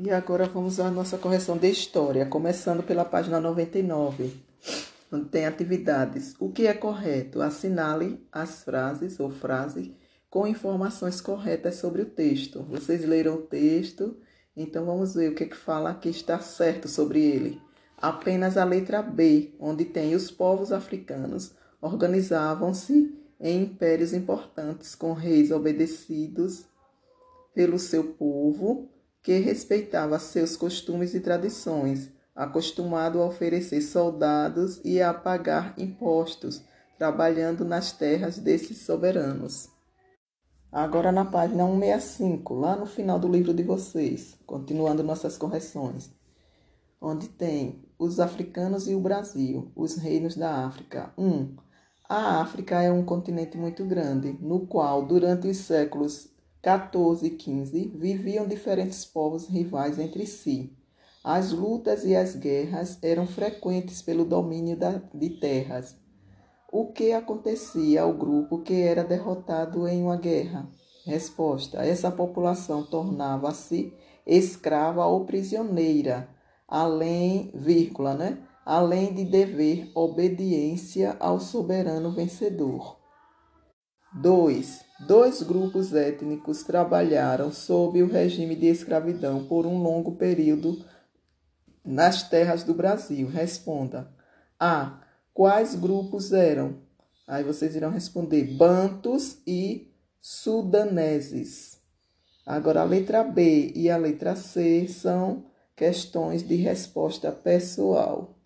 E agora vamos à nossa correção de história, começando pela página 99, onde tem atividades. O que é correto? Assinale as frases ou frase com informações corretas sobre o texto. Vocês leram o texto, então vamos ver o que, é que fala que está certo sobre ele. Apenas a letra B, onde tem os povos africanos organizavam-se em impérios importantes com reis obedecidos pelo seu povo que respeitava seus costumes e tradições, acostumado a oferecer soldados e a pagar impostos, trabalhando nas terras desses soberanos. Agora na página 165, lá no final do livro de vocês, continuando nossas correções, onde tem os africanos e o Brasil, os reinos da África. 1. Um, a África é um continente muito grande, no qual, durante os séculos 14 e 15 viviam diferentes povos rivais entre si. As lutas e as guerras eram frequentes pelo domínio da, de terras. O que acontecia ao grupo que era derrotado em uma guerra? Resposta: essa população tornava-se escrava ou prisioneira, além, vírgula, né? além de dever obediência ao soberano vencedor. 2. Dois grupos étnicos trabalharam sob o regime de escravidão por um longo período nas terras do Brasil. Responda. A. Quais grupos eram? Aí vocês irão responder: bantos e sudaneses. Agora, a letra B e a letra C são questões de resposta pessoal.